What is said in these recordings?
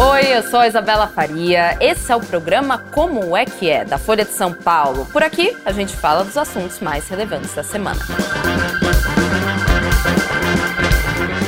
Oi, eu sou a Isabela Faria. Esse é o programa Como é que é, da Folha de São Paulo. Por aqui, a gente fala dos assuntos mais relevantes da semana.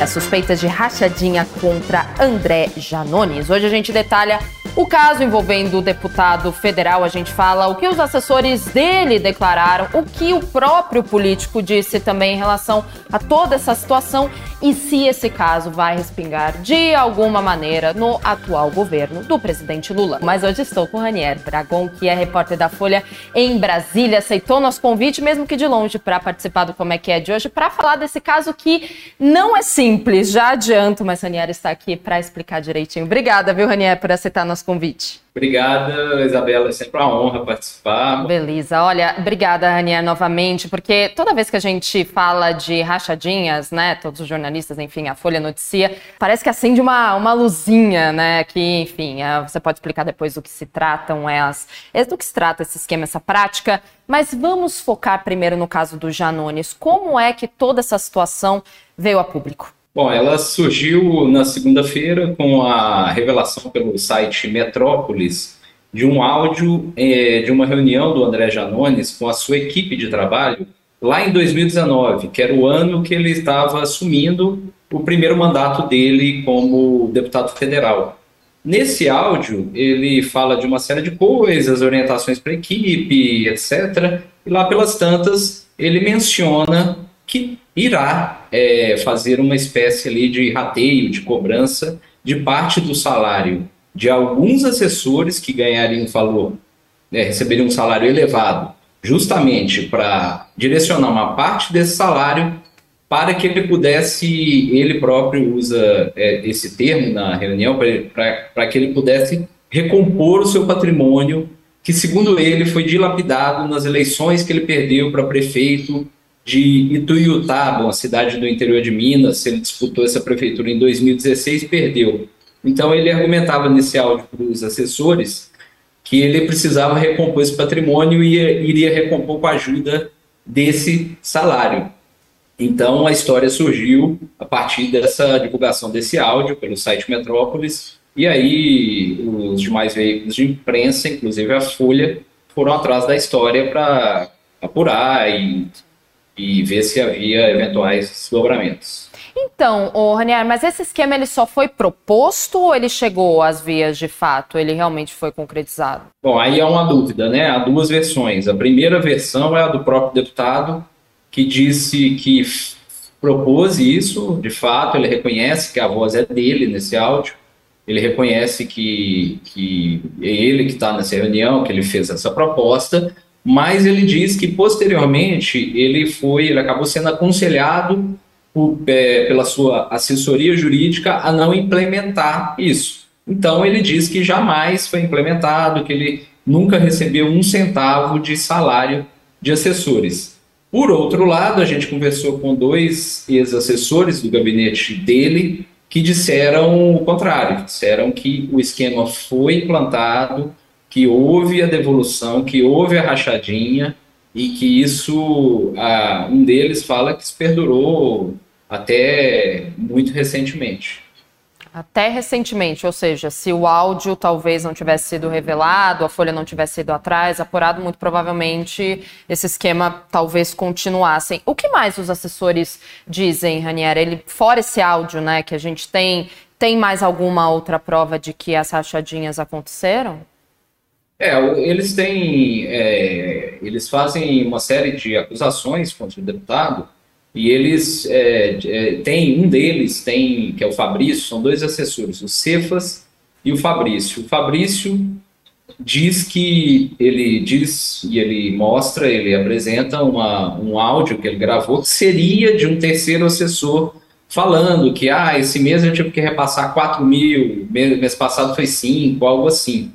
As suspeitas de rachadinha contra André Janones. Hoje a gente detalha o caso envolvendo o deputado federal, a gente fala o que os assessores dele declararam, o que o próprio político disse também em relação a toda essa situação e se esse caso vai respingar de alguma maneira no atual governo do presidente Lula. Mas hoje estou com Ranier Bragon, que é repórter da Folha em Brasília, aceitou nosso convite, mesmo que de longe, para participar do Como é que é de hoje, para falar desse caso que não é simples, já adianto, mas Ranier está aqui para explicar direitinho. Obrigada, viu, Ranier, por aceitar nosso convite. Obrigada, Isabela. É sempre uma honra participar. Beleza. Olha, obrigada, Ranier, novamente, porque toda vez que a gente fala de rachadinhas, né, todos os jornalistas, enfim, a Folha noticia, parece que acende uma, uma luzinha, né, que, enfim, é, você pode explicar depois do que se tratam, é as, é do que se trata esse esquema, essa prática, mas vamos focar primeiro no caso do Janones. Como é que toda essa situação veio a público? Bom, ela surgiu na segunda-feira com a revelação pelo site Metrópolis de um áudio é, de uma reunião do André Janones com a sua equipe de trabalho lá em 2019, que era o ano que ele estava assumindo o primeiro mandato dele como deputado federal. Nesse áudio, ele fala de uma série de coisas, orientações para a equipe, etc. E lá pelas tantas, ele menciona que irá é, fazer uma espécie ali de rateio, de cobrança de parte do salário de alguns assessores que ganhariam valor, né, receberiam um salário elevado, justamente para direcionar uma parte desse salário para que ele pudesse, ele próprio usa é, esse termo na reunião, para que ele pudesse recompor o seu patrimônio, que segundo ele foi dilapidado nas eleições que ele perdeu para prefeito de Ituiutaba, uma cidade do interior de Minas. Ele disputou essa prefeitura em 2016 e perdeu. Então ele argumentava nesse áudio para os assessores que ele precisava recompor esse patrimônio e iria recompor com a ajuda desse salário. Então a história surgiu a partir dessa divulgação desse áudio pelo site Metrópolis, e aí os demais veículos de imprensa, inclusive a Folha, foram atrás da história para apurar e e ver se havia eventuais desdobramentos. Então, o Ranier, mas esse esquema ele só foi proposto ou ele chegou às vias de fato? Ele realmente foi concretizado? Bom, aí há uma dúvida, né? Há duas versões. A primeira versão é a do próprio deputado, que disse que propôs isso, de fato, ele reconhece que a voz é dele nesse áudio, ele reconhece que, que é ele que está nessa reunião, que ele fez essa proposta, mas ele diz que posteriormente ele foi, ele acabou sendo aconselhado por, é, pela sua assessoria jurídica a não implementar isso. Então ele diz que jamais foi implementado, que ele nunca recebeu um centavo de salário de assessores. Por outro lado, a gente conversou com dois ex-assessores do gabinete dele que disseram o contrário, disseram que o esquema foi implantado, que houve a devolução, que houve a rachadinha e que isso, um deles fala que se perdurou até muito recentemente. Até recentemente, ou seja, se o áudio talvez não tivesse sido revelado, a Folha não tivesse ido atrás, apurado, muito provavelmente esse esquema talvez continuasse. O que mais os assessores dizem, Ranier? Ele, fora esse áudio né, que a gente tem, tem mais alguma outra prova de que as rachadinhas aconteceram? É, eles têm, é, eles fazem uma série de acusações contra o deputado e eles é, é, tem um deles tem que é o Fabrício, são dois assessores, o Cefas e o Fabrício. O Fabrício diz que ele diz e ele mostra, ele apresenta uma, um áudio que ele gravou que seria de um terceiro assessor falando que ah, esse mês eu tive que repassar 4 mil, mês passado foi 5, algo assim.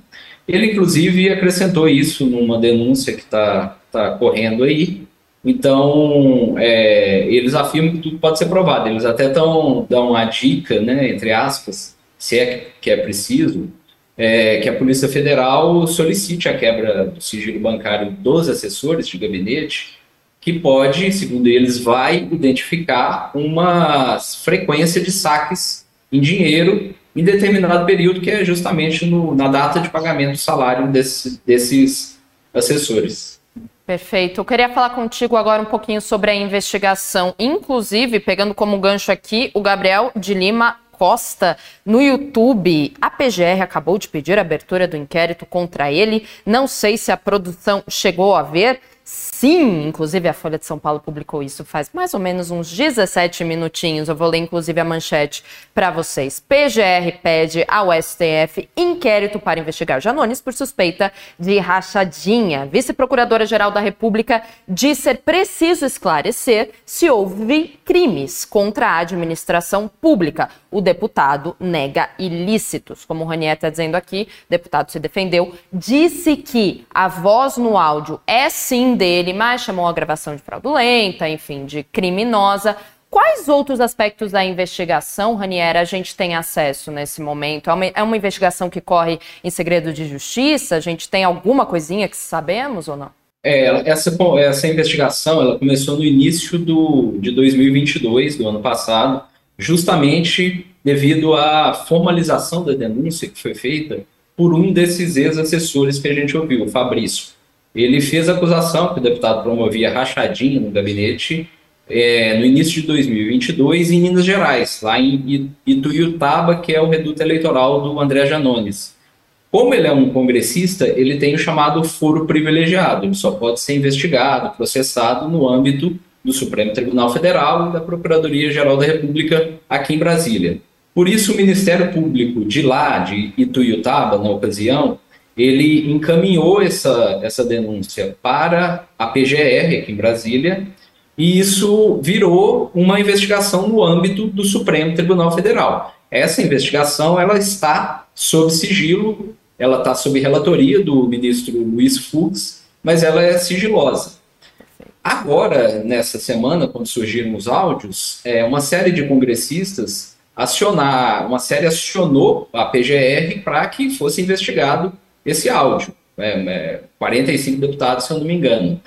Ele, inclusive, acrescentou isso numa denúncia que está tá correndo aí. Então, é, eles afirmam que tudo pode ser provado. Eles até tão, dão uma dica, né, entre aspas, se é que é preciso, é, que a Polícia Federal solicite a quebra do sigilo bancário dos assessores de gabinete, que pode, segundo eles, vai identificar uma frequência de saques em dinheiro em determinado período, que é justamente no, na data de pagamento do salário desse, desses assessores. Perfeito. Eu queria falar contigo agora um pouquinho sobre a investigação, inclusive pegando como gancho aqui o Gabriel de Lima Costa no YouTube. A PGR acabou de pedir a abertura do inquérito contra ele. Não sei se a produção chegou a ver. Sim, inclusive a Folha de São Paulo publicou isso faz mais ou menos uns 17 minutinhos. Eu vou ler inclusive a manchete para vocês. PGR pede ao STF inquérito para investigar Janones por suspeita de rachadinha. Vice-procuradora-geral da República diz ser preciso esclarecer se houve crimes contra a administração pública. O deputado nega ilícitos. Como o Ranier está dizendo aqui, o deputado se defendeu, disse que a voz no áudio é sim dele, mas chamou a gravação de fraudulenta, enfim, de criminosa. Quais outros aspectos da investigação, Raniera, a gente tem acesso nesse momento? É uma, é uma, investigação que corre em segredo de justiça? A gente tem alguma coisinha que sabemos ou não? É, essa, essa investigação ela começou no início do, de 2022, do ano passado, justamente devido à formalização da denúncia que foi feita por um desses ex-assessores que a gente ouviu, o Fabrício. Ele fez acusação que o deputado promovia rachadinha no gabinete é, no início de 2022 em Minas Gerais, lá em Ituiutaba, que é o reduto eleitoral do André Janones. Como ele é um congressista, ele tem o chamado foro privilegiado, ele só pode ser investigado, processado no âmbito do Supremo Tribunal Federal e da Procuradoria-Geral da República aqui em Brasília. Por isso, o Ministério Público de lá, de Ituiutaba, na ocasião, ele encaminhou essa, essa denúncia para a PGR aqui em Brasília, e isso virou uma investigação no âmbito do Supremo Tribunal Federal. Essa investigação ela está sob sigilo, ela está sob relatoria do ministro Luiz Fux, mas ela é sigilosa. Agora, nessa semana, quando surgiram os áudios, é, uma série de congressistas acionar, uma série acionou a PGR para que fosse investigado esse áudio. É, é, 45 deputados, se eu não me engano.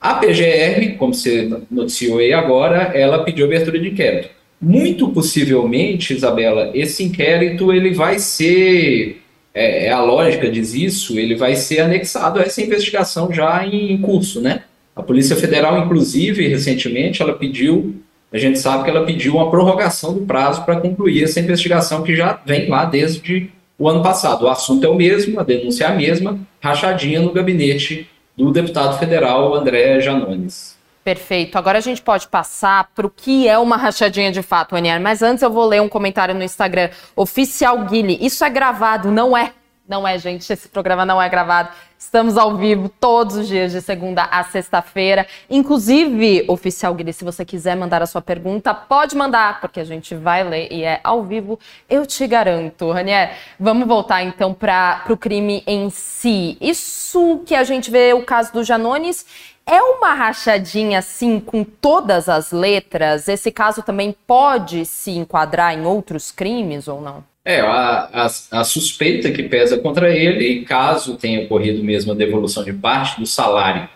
A PGR, como você noticiou aí agora, ela pediu abertura de inquérito. Muito possivelmente, Isabela, esse inquérito ele vai ser, é, é a lógica diz isso, ele vai ser anexado a essa investigação já em curso, né? A Polícia Federal, inclusive, recentemente, ela pediu, a gente sabe que ela pediu uma prorrogação do prazo para concluir essa investigação que já vem lá desde o ano passado. O assunto é o mesmo, a denúncia é a mesma, rachadinha no gabinete do deputado federal André Janones. Perfeito. Agora a gente pode passar para o que é uma rachadinha de fato, Anier. Mas antes eu vou ler um comentário no Instagram. Oficial Guile, isso é gravado, não é? Não é, gente. Esse programa não é gravado. Estamos ao vivo todos os dias, de segunda a sexta-feira. Inclusive, oficial Guilherme, se você quiser mandar a sua pergunta, pode mandar, porque a gente vai ler e é ao vivo, eu te garanto. Ranier, vamos voltar então para o crime em si. Isso que a gente vê, o caso do Janones, é uma rachadinha assim com todas as letras? Esse caso também pode se enquadrar em outros crimes ou não? É, a, a, a, suspeita que pesa contra ele, caso tenha ocorrido mesmo a devolução de parte do salário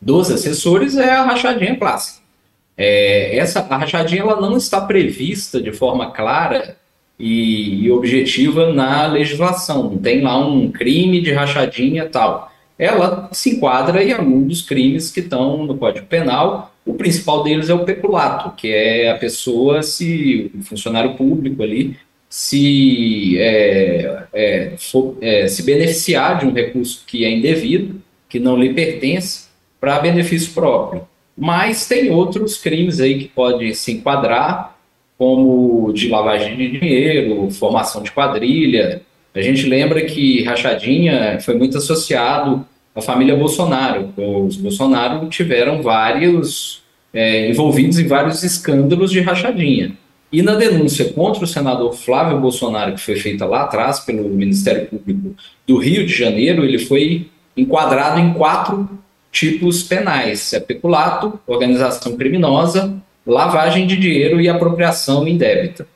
dos assessores, é a rachadinha clássica. É, essa a rachadinha ela não está prevista de forma clara e, e objetiva na legislação. Não tem lá um crime de rachadinha tal. Ela se enquadra em algum dos crimes que estão no Código Penal. O principal deles é o peculato, que é a pessoa, se o funcionário público ali, se, é, é, for, é, se beneficiar de um recurso que é indevido, que não lhe pertence, para benefício próprio. Mas tem outros crimes aí que podem se enquadrar, como de lavagem de dinheiro, formação de quadrilha. A gente lembra que rachadinha foi muito associado à família Bolsonaro. Os Bolsonaro tiveram vários é, envolvidos em vários escândalos de rachadinha. E na denúncia contra o senador Flávio Bolsonaro, que foi feita lá atrás pelo Ministério Público do Rio de Janeiro, ele foi enquadrado em quatro tipos penais: é peculato, organização criminosa, lavagem de dinheiro e apropriação indébita.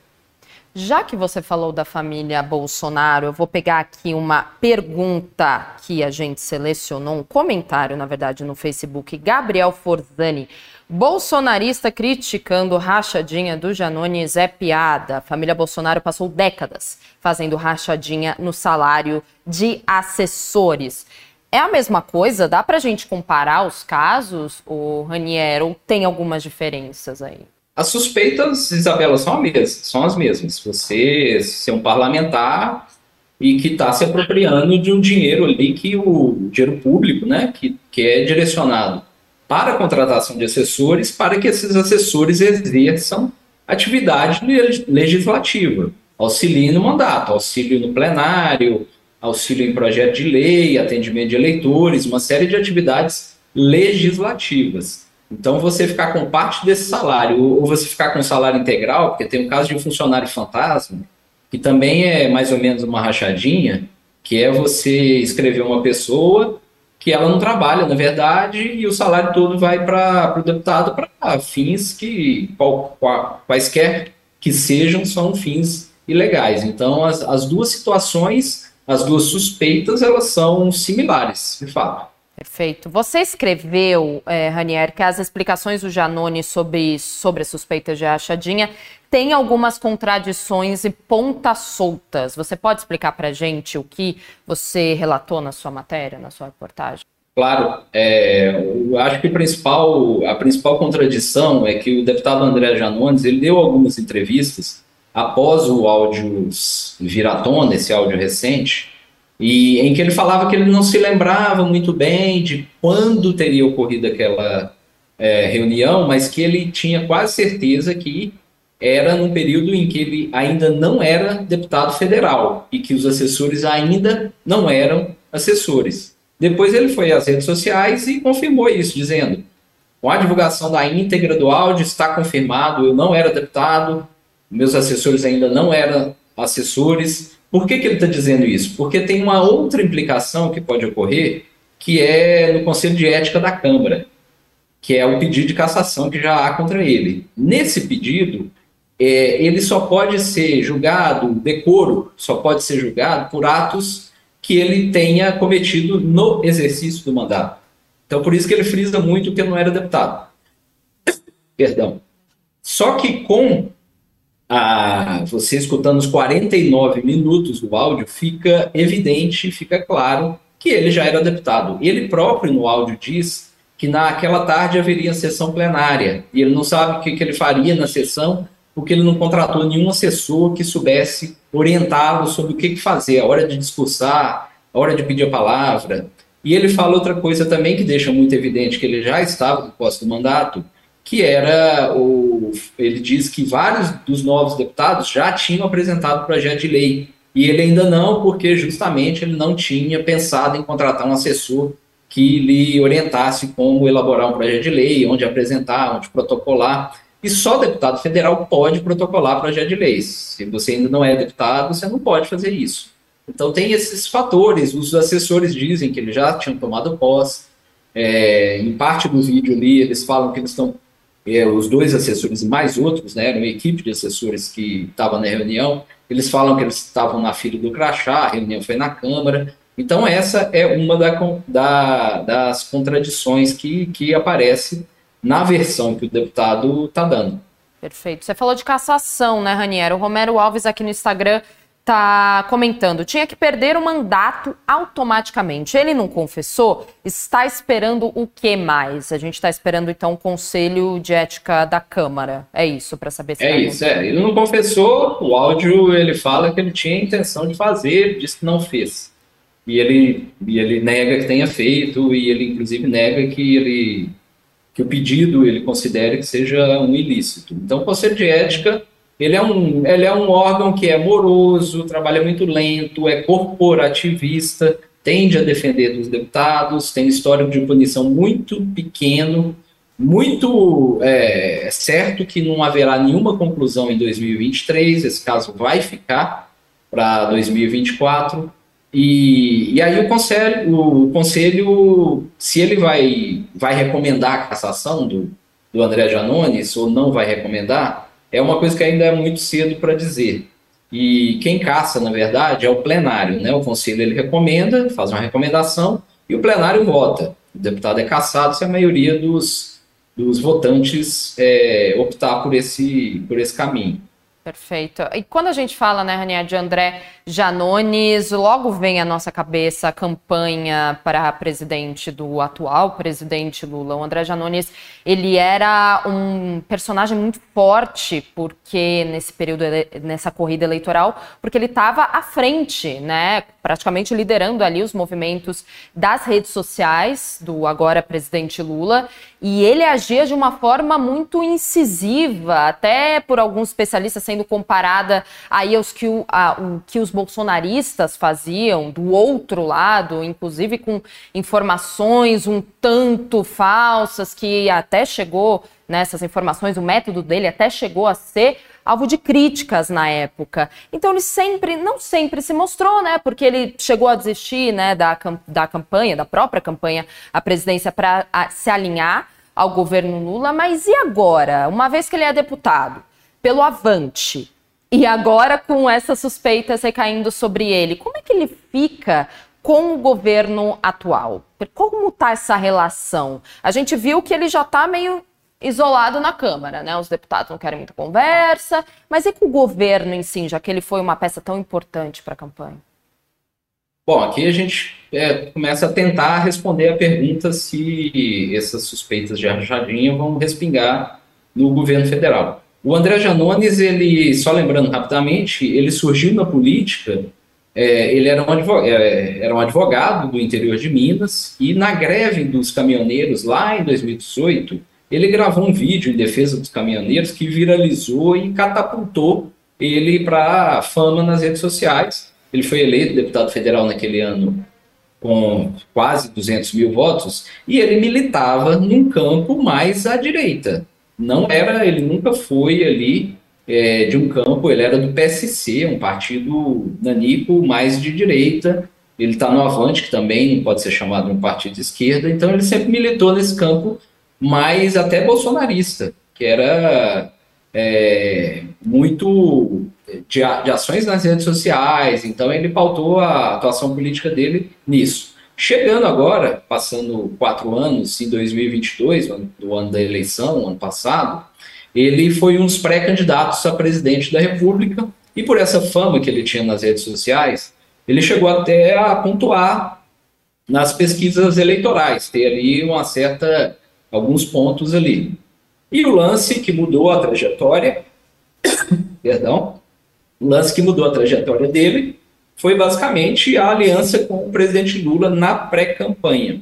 Já que você falou da família Bolsonaro, eu vou pegar aqui uma pergunta que a gente selecionou, um comentário, na verdade, no Facebook. Gabriel Forzani. Bolsonarista criticando rachadinha do Janones é piada. A família Bolsonaro passou décadas fazendo rachadinha no salário de assessores. É a mesma coisa? Dá pra gente comparar os casos, o Raniero, ou tem algumas diferenças aí? As suspeitas, Isabela, são, mesmas, são as mesmas. Você ser um parlamentar e que está se apropriando de um dinheiro ali que o dinheiro público, né, que, que é direcionado para a contratação de assessores, para que esses assessores exerçam atividade legislativa, auxílio no mandato, auxílio no plenário, auxílio em projeto de lei, atendimento de eleitores, uma série de atividades legislativas. Então, você ficar com parte desse salário, ou você ficar com salário integral, porque tem o caso de um funcionário fantasma, que também é mais ou menos uma rachadinha, que é você escrever uma pessoa que ela não trabalha, na verdade, e o salário todo vai para o deputado para fins que, qual, qual, quaisquer que sejam, são fins ilegais. Então, as, as duas situações, as duas suspeitas, elas são similares, de fato. Perfeito. Você escreveu, é, Ranier, que as explicações do Janone sobre, sobre a suspeita de rachadinha têm algumas contradições e pontas soltas. Você pode explicar para a gente o que você relatou na sua matéria, na sua reportagem? Claro, é, eu acho que a principal, a principal contradição é que o deputado André Janones ele deu algumas entrevistas após o áudio viratona, esse áudio recente, e em que ele falava que ele não se lembrava muito bem de quando teria ocorrido aquela é, reunião, mas que ele tinha quase certeza que era no período em que ele ainda não era deputado federal e que os assessores ainda não eram assessores. Depois ele foi às redes sociais e confirmou isso, dizendo: com a divulgação da íntegra do áudio está confirmado, eu não era deputado, meus assessores ainda não eram assessores, por que, que ele está dizendo isso? Porque tem uma outra implicação que pode ocorrer, que é no Conselho de Ética da Câmara, que é o pedido de cassação que já há contra ele. Nesse pedido, é, ele só pode ser julgado, decoro, só pode ser julgado por atos que ele tenha cometido no exercício do mandato. Então, por isso que ele frisa muito que não era deputado. Perdão. Só que com a, você escutando os 49 minutos do áudio, fica evidente, fica claro que ele já era deputado. Ele próprio no áudio diz que naquela tarde haveria sessão plenária e ele não sabe o que, que ele faria na sessão porque ele não contratou nenhum assessor que soubesse orientá-lo sobre o que, que fazer, a hora de discursar, a hora de pedir a palavra. E ele fala outra coisa também que deixa muito evidente que ele já estava no posto do mandato, que era o. Ele diz que vários dos novos deputados já tinham apresentado o projeto de lei. E ele ainda não, porque justamente ele não tinha pensado em contratar um assessor que lhe orientasse como elaborar um projeto de lei, onde apresentar, onde protocolar. E só deputado federal pode protocolar projeto de lei. Se você ainda não é deputado, você não pode fazer isso. Então tem esses fatores. Os assessores dizem que eles já tinham tomado posse. É, em parte do vídeo ali, eles falam que eles estão é, os dois assessores e mais outros, né, era uma equipe de assessores que estava na reunião, eles falam que eles estavam na fila do crachá, a reunião foi na Câmara. Então, essa é uma da, da, das contradições que, que aparece na versão que o deputado está dando. Perfeito. Você falou de cassação, né, Raniero? O Romero Alves aqui no Instagram está comentando, tinha que perder o mandato automaticamente. Ele não confessou? Está esperando o que mais? A gente está esperando então o Conselho de Ética da Câmara. É isso para saber se É isso, é. Ele não confessou. O áudio ele fala que ele tinha a intenção de fazer, disse que não fez. E ele e ele nega que tenha feito e ele inclusive nega que ele que o pedido ele considere que seja um ilícito. Então, o Conselho de Ética ele é, um, ele é um órgão que é moroso, trabalha muito lento, é corporativista, tende a defender dos deputados, tem histórico de punição muito pequeno, muito é, certo que não haverá nenhuma conclusão em 2023, esse caso vai ficar para 2024. E, e aí o conselho, o conselho, se ele vai, vai recomendar a cassação do, do André Janones ou não vai recomendar, é uma coisa que ainda é muito cedo para dizer. e quem caça, na verdade, é o plenário. Né? O conselho ele recomenda, faz uma recomendação e o plenário vota. O deputado é caçado se a maioria dos, dos votantes é, optar por esse, por esse caminho. Perfeito. E quando a gente fala, né, Ranier, de André Janones, logo vem à nossa cabeça a campanha para presidente do atual presidente Lula. O André Janones, ele era um personagem muito forte, porque nesse período, nessa corrida eleitoral, porque ele estava à frente, né, praticamente liderando ali os movimentos das redes sociais do agora presidente Lula, e ele agia de uma forma muito incisiva, até por alguns especialistas sendo comparada aí aos que, o, a, o que os bolsonaristas faziam do outro lado, inclusive com informações um tanto falsas que até chegou nessas informações, o método dele até chegou a ser alvo de críticas na época. Então ele sempre, não sempre se mostrou, né? Porque ele chegou a desistir, né, da, da campanha, da própria campanha à presidência para se alinhar ao governo Lula. Mas e agora? Uma vez que ele é deputado pelo Avante e agora com essas suspeitas recaindo sobre ele, como é que ele fica com o governo atual? Como está essa relação? A gente viu que ele já está meio isolado na Câmara, né? Os deputados não querem muita conversa, mas e com o governo em si, já que ele foi uma peça tão importante para a campanha? Bom, aqui a gente é, começa a tentar responder a pergunta se essas suspeitas de rachadinha vão respingar no governo federal. O André Janones, ele, só lembrando rapidamente, ele surgiu na política, é, ele era um, advogado, é, era um advogado do interior de Minas, e na greve dos caminhoneiros, lá em 2018, ele gravou um vídeo em defesa dos caminhoneiros que viralizou e catapultou ele para fama nas redes sociais. Ele foi eleito deputado federal naquele ano com quase 200 mil votos e ele militava num campo mais à direita. Não era, ele nunca foi ali é, de um campo, ele era do PSC, um partido nanico mais de direita. Ele está no Avante, que também pode ser chamado de um partido de esquerda, então ele sempre militou nesse campo mas até bolsonarista, que era é, muito de, de, ações nas redes sociais, então ele pautou a atuação política dele nisso. Chegando agora, passando quatro anos, em 2022, do ano da eleição, ano passado, ele foi um dos pré-candidatos a presidente da República, e por essa fama que ele tinha nas redes sociais, ele chegou até a pontuar nas pesquisas eleitorais, ter ali uma certa alguns pontos ali. E o lance que mudou a trajetória, perdão, o lance que mudou a trajetória dele foi basicamente a aliança com o presidente Lula na pré-campanha.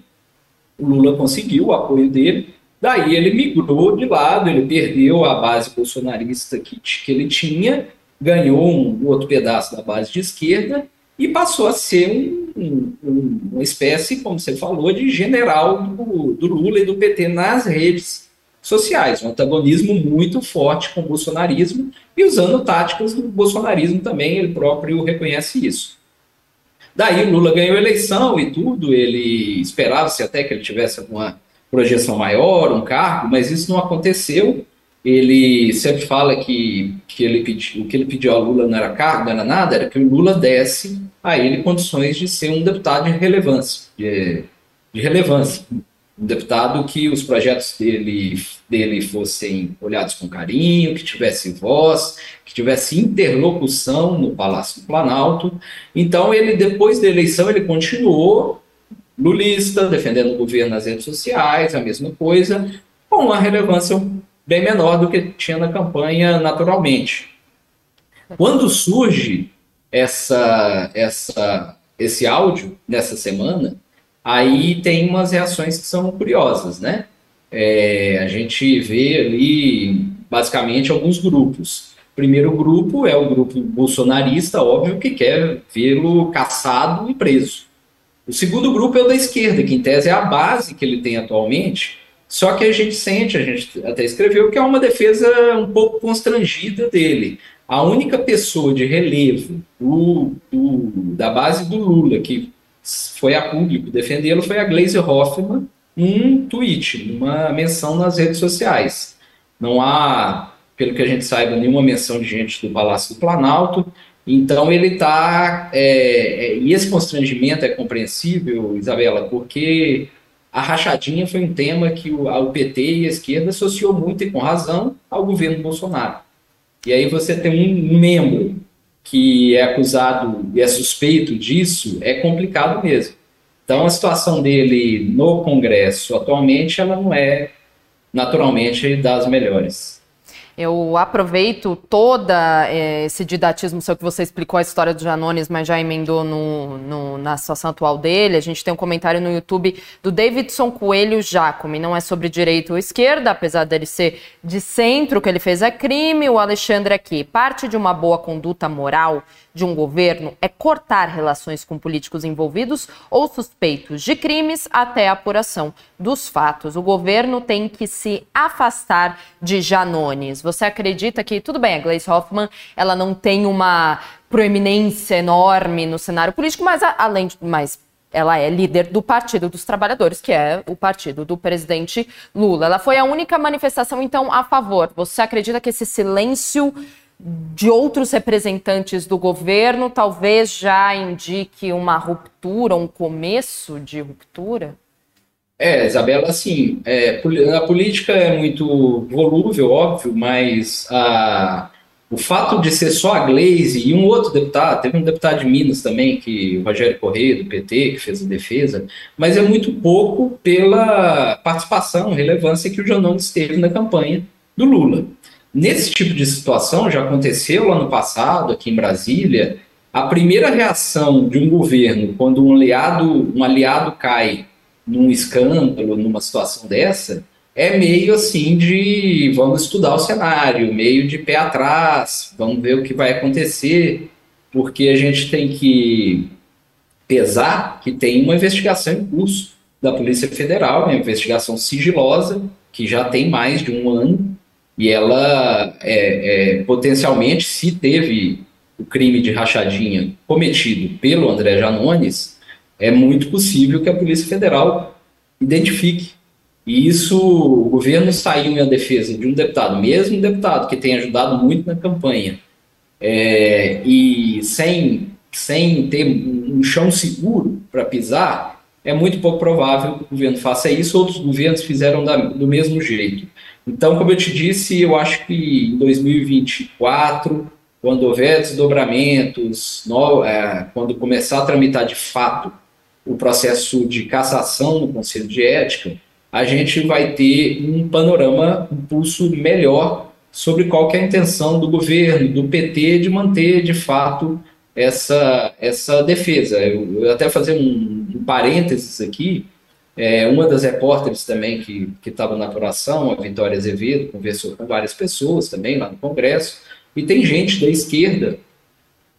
O Lula conseguiu o apoio dele, daí ele migrou de lado, ele perdeu a base bolsonarista que, que ele tinha, ganhou um outro pedaço da base de esquerda e passou a ser um, um, uma espécie, como você falou, de general do, do, Lula e do PT nas redes sociais. Um antagonismo muito forte com o bolsonarismo e usando táticas do bolsonarismo também, ele próprio reconhece isso. Daí o Lula ganhou a eleição e tudo, ele esperava-se até que ele tivesse uma projeção maior, um cargo, mas isso não aconteceu ele sempre fala que, que ele pediu, o que ele pediu ao Lula não era cargo, não era nada, era que o Lula desse a ele condições de ser um deputado de relevância, de, de relevância. Um deputado que os projetos dele, dele fossem olhados com carinho, que tivesse voz, que tivesse interlocução no Palácio do Planalto. Então, ele, depois da eleição, ele continuou lulista, defendendo o governo nas redes sociais, a mesma coisa, com uma relevância bem menor do que tinha na campanha naturalmente. Quando surge essa, essa, esse áudio nessa semana, aí tem umas reações que são curiosas, né? É, a gente vê ali basicamente alguns grupos. O primeiro grupo é o grupo bolsonarista, óbvio, que quer vê-lo caçado e preso. O segundo grupo é o da esquerda, que em tese é a base que ele tem atualmente, só que a gente sente, a gente até escreveu, que é uma defesa um pouco constrangida dele. A única pessoa de relevo do, do, da base do Lula que foi a público defendê-lo foi a Glaze Hoffman, um tweet, uma menção nas redes sociais. Não há, pelo que a gente saiba, nenhuma menção de gente do Palácio do Planalto. Então ele está. É, é, e esse constrangimento é compreensível, Isabela, porque a rachadinha foi um tema que o, o PT e a esquerda associou muito e com razão ao governo Bolsonaro. E aí você tem um membro que é acusado e é suspeito disso, é complicado mesmo. Então a situação dele no Congresso atualmente ela não é naturalmente das melhores. Eu aproveito toda eh, esse didatismo seu que você explicou a história do Janones, mas já emendou no, no, na situação atual dele. A gente tem um comentário no YouTube do Davidson Coelho Jacome. Não é sobre direita ou esquerda, apesar dele ser de centro, o que ele fez é crime. O Alexandre aqui. Parte de uma boa conduta moral de um governo é cortar relações com políticos envolvidos ou suspeitos de crimes até a apuração dos fatos. O governo tem que se afastar de Janones. Você acredita que, tudo bem, a Gleice Hoffmann, ela não tem uma proeminência enorme no cenário político, mas além de mais ela é líder do Partido dos Trabalhadores, que é o partido do presidente Lula. Ela foi a única manifestação, então, a favor. Você acredita que esse silêncio de outros representantes do governo talvez já indique uma ruptura, um começo de ruptura? É, Isabela, assim, é, a política é muito volúvel, óbvio, mas a, o fato de ser só a Glaze e um outro deputado, teve um deputado de Minas também, que o Rogério Corrêa, do PT, que fez a defesa, mas é muito pouco pela participação, relevância que o Janones teve na campanha do Lula. Nesse tipo de situação, já aconteceu lá no passado, aqui em Brasília, a primeira reação de um governo quando um aliado, um aliado cai num escândalo, numa situação dessa, é meio assim de vamos estudar o cenário, meio de pé atrás, vamos ver o que vai acontecer, porque a gente tem que pesar que tem uma investigação em curso da Polícia Federal, uma investigação sigilosa, que já tem mais de um ano, e ela é, é, potencialmente, se teve o crime de rachadinha cometido pelo André Janones, é muito possível que a Polícia Federal identifique. E isso, o governo saiu em defesa de um deputado, mesmo um deputado que tem ajudado muito na campanha, é, e sem, sem ter um chão seguro para pisar, é muito pouco provável que o governo faça isso. Outros governos fizeram da, do mesmo jeito. Então, como eu te disse, eu acho que em 2024, quando houver desdobramentos, no, é, quando começar a tramitar de fato o processo de cassação no Conselho de Ética, a gente vai ter um panorama, um pulso melhor sobre qual é a intenção do governo, do PT, de manter de fato essa, essa defesa. Eu, eu até fazer um, um parênteses aqui, é, uma das repórteres também que estava na apuração, a Vitória Azevedo, conversou com várias pessoas também lá no Congresso, e tem gente da esquerda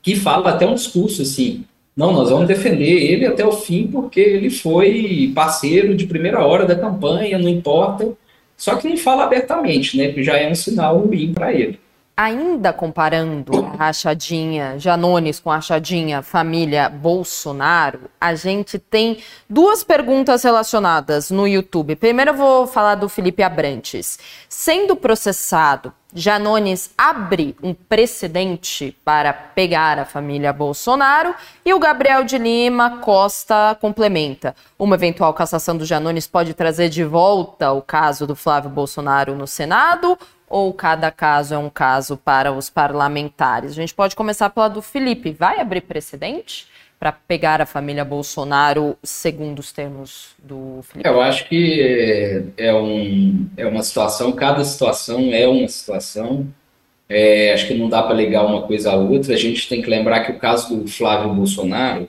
que fala até um discurso assim, não, nós vamos defender ele até o fim porque ele foi parceiro de primeira hora da campanha, não importa, só que não fala abertamente, né, que já é um sinal ruim para ele ainda comparando a rachadinha Janones com a rachadinha família Bolsonaro, a gente tem duas perguntas relacionadas no YouTube. Primeiro eu vou falar do Felipe Abrantes. Sendo processado, Janones abre um precedente para pegar a família Bolsonaro e o Gabriel de Lima Costa complementa. Uma eventual cassação do Janones pode trazer de volta o caso do Flávio Bolsonaro no Senado ou cada caso é um caso para os parlamentares? A gente pode começar pela do Felipe. Vai abrir precedente para pegar a família Bolsonaro segundo os termos do Felipe? Eu acho que é, é, um, é uma situação, cada situação é uma situação. É, acho que não dá para ligar uma coisa à outra. A gente tem que lembrar que o caso do Flávio Bolsonaro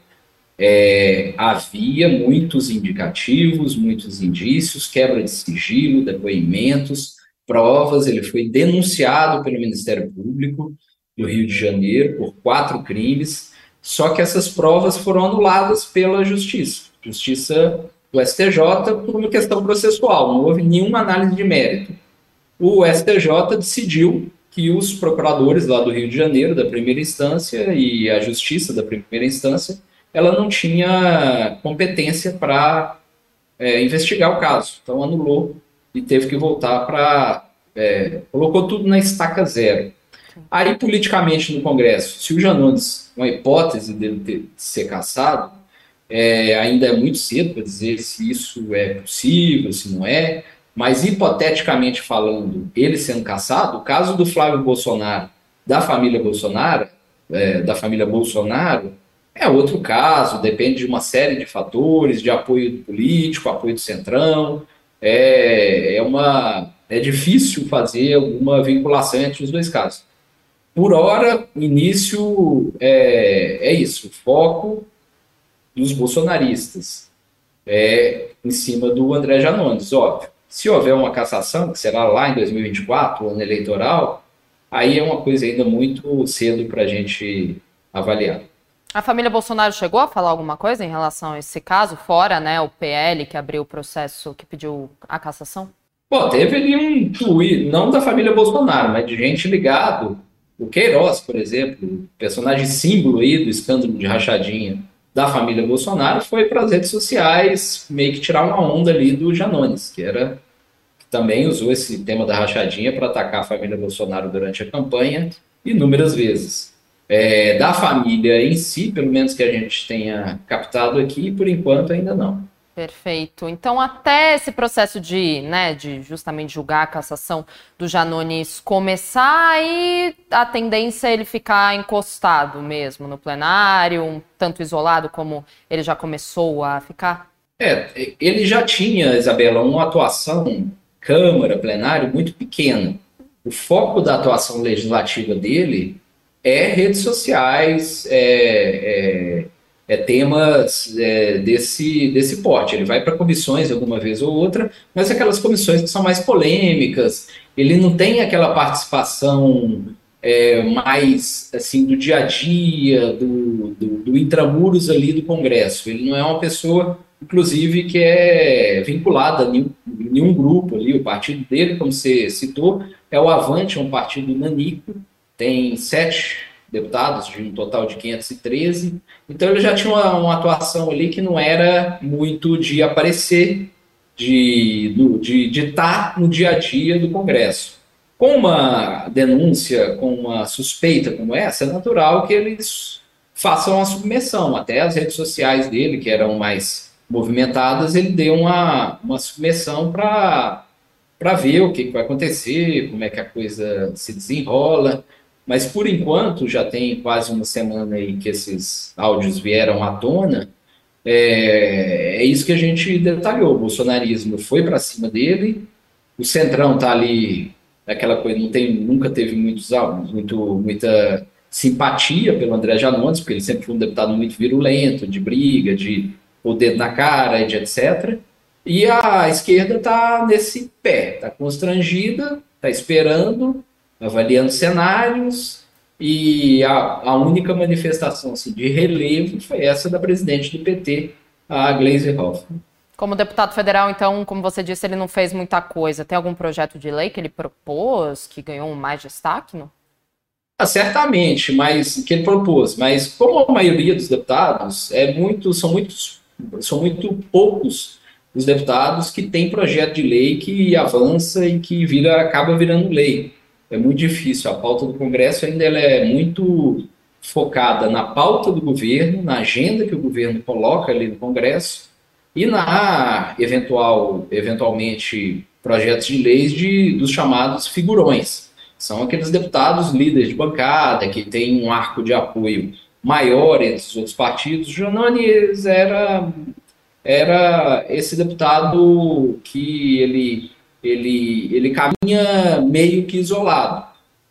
é, havia muitos indicativos, muitos indícios, quebra de sigilo, depoimentos provas, ele foi denunciado pelo Ministério Público do Rio de Janeiro por quatro crimes, só que essas provas foram anuladas pela Justiça, Justiça do STJ, por uma questão processual, não houve nenhuma análise de mérito. O STJ decidiu que os procuradores lá do Rio de Janeiro, da primeira instância, e a Justiça da primeira instância, ela não tinha competência para é, investigar o caso, então anulou e teve que voltar para. É, colocou tudo na estaca zero. Aí, politicamente, no Congresso, se o Janones, uma hipótese dele ter, de ser caçado, é, ainda é muito cedo para dizer se isso é possível, se não é, mas hipoteticamente falando, ele sendo caçado, o caso do Flávio Bolsonaro, da família Bolsonaro, é, da família Bolsonaro, é outro caso, depende de uma série de fatores, de apoio político, apoio do Centrão. É, é, uma, é difícil fazer alguma vinculação entre os dois casos. Por hora, início é, é isso, foco dos bolsonaristas é em cima do André Janones, óbvio. Se houver uma cassação, que será lá em 2024, ano eleitoral, aí é uma coisa ainda muito cedo para a gente avaliar. A família Bolsonaro chegou a falar alguma coisa em relação a esse caso, fora né, o PL que abriu o processo, que pediu a cassação? Bom, teve ali um tweet, não da família Bolsonaro, mas de gente ligado. O Queiroz, por exemplo, personagem símbolo aí do escândalo de rachadinha da família Bolsonaro, foi para as redes sociais meio que tirar uma onda ali do Janones, que era que também usou esse tema da rachadinha para atacar a família Bolsonaro durante a campanha inúmeras vezes é, da família em si, pelo menos que a gente tenha captado aqui, por enquanto ainda não. Perfeito. Então, até esse processo de, né, de justamente julgar a cassação do Janones começar, aí a tendência é ele ficar encostado mesmo no plenário, um tanto isolado como ele já começou a ficar? É, ele já tinha, Isabela, uma atuação Câmara, plenário, muito pequena. O foco da atuação legislativa dele é redes sociais, é, é, é temas é, desse, desse porte. Ele vai para comissões alguma vez ou outra, mas aquelas comissões que são mais polêmicas, ele não tem aquela participação é, mais assim do dia a dia, do, do, do intramuros ali do Congresso. Ele não é uma pessoa, inclusive, que é vinculada a nenhum, nenhum grupo ali. O partido dele, como você citou, é o Avante, é um partido nanico, tem sete deputados, de um total de 513. Então ele já tinha uma, uma atuação ali que não era muito de aparecer, de, de, de estar no dia a dia do Congresso. Com uma denúncia, com uma suspeita como essa, é natural que eles façam a submissão. Até as redes sociais dele, que eram mais movimentadas, ele deu uma, uma submissão para ver o que, que vai acontecer, como é que a coisa se desenrola. Mas por enquanto, já tem quase uma semana aí que esses áudios vieram à tona, é, é isso que a gente detalhou. O bolsonarismo foi para cima dele, o Centrão está ali, aquela coisa, não tem, nunca teve muitos muito, muita simpatia pelo André Janones, porque ele sempre foi um deputado muito virulento, de briga, de o dedo na cara, de etc. E a esquerda está nesse pé, está constrangida, está esperando, avaliando cenários, e a, a única manifestação assim, de relevo foi essa da presidente do PT, a Gleisi Hoffmann. Como deputado federal, então, como você disse, ele não fez muita coisa. Tem algum projeto de lei que ele propôs que ganhou mais destaque? Não? Ah, certamente, mas que ele propôs. Mas como a maioria dos deputados é muito, são muitos, são muito poucos os deputados que têm projeto de lei que avança e que vira, acaba virando lei é muito difícil. A pauta do Congresso ainda ela é muito focada na pauta do governo, na agenda que o governo coloca ali no Congresso e na eventual, eventualmente, projetos de leis de, dos chamados figurões. São aqueles deputados líderes de bancada que têm um arco de apoio maior entre os outros partidos. Janones era, era esse deputado que ele ele, ele caminha meio que isolado.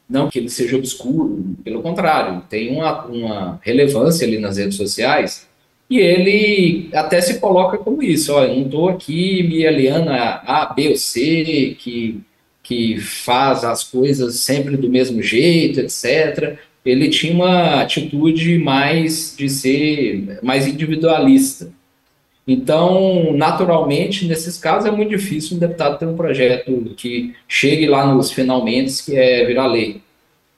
Não que ele seja obscuro, pelo contrário, tem uma, uma relevância ali nas redes sociais e ele até se coloca como isso, eu não estou aqui me aliando a A, B ou C, que, que faz as coisas sempre do mesmo jeito, etc. Ele tinha uma atitude mais de ser mais individualista. Então, naturalmente, nesses casos é muito difícil um deputado ter um projeto que chegue lá nos finalmente, que é virar lei.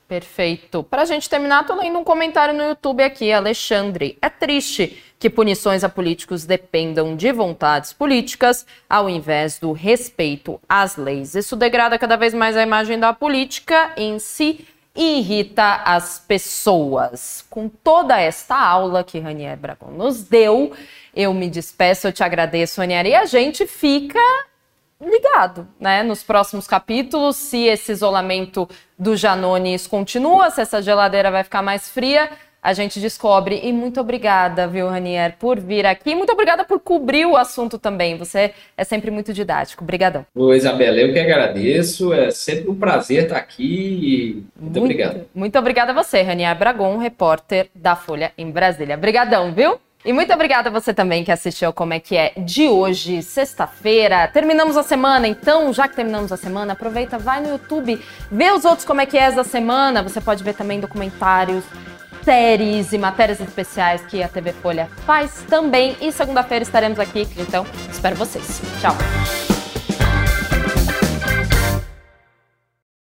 Perfeito. Para a gente terminar, estou lendo um comentário no YouTube aqui, Alexandre. É triste que punições a políticos dependam de vontades políticas ao invés do respeito às leis. Isso degrada cada vez mais a imagem da política em si irrita as pessoas. Com toda esta aula que Ranier Bragon nos deu, eu me despeço, eu te agradeço, Ranier, e a gente fica ligado, né? Nos próximos capítulos, se esse isolamento do Janones continua, se essa geladeira vai ficar mais fria, a gente descobre. E muito obrigada, viu, Ranier, por vir aqui. Muito obrigada por cobrir o assunto também. Você é sempre muito didático. Obrigadão. Ô, Isabela, eu que agradeço. É sempre um prazer estar aqui. Muito, muito obrigado. Muito obrigada a você, Ranier Bragon, repórter da Folha em Brasília. Obrigadão, viu? E muito obrigada a você também que assistiu Como é que é de hoje, sexta-feira. Terminamos a semana, então, já que terminamos a semana, aproveita, vai no YouTube, vê os outros Como é que é da semana. Você pode ver também documentários séries e matérias especiais que a TV Folha faz também. E segunda-feira estaremos aqui, então espero vocês. Tchau!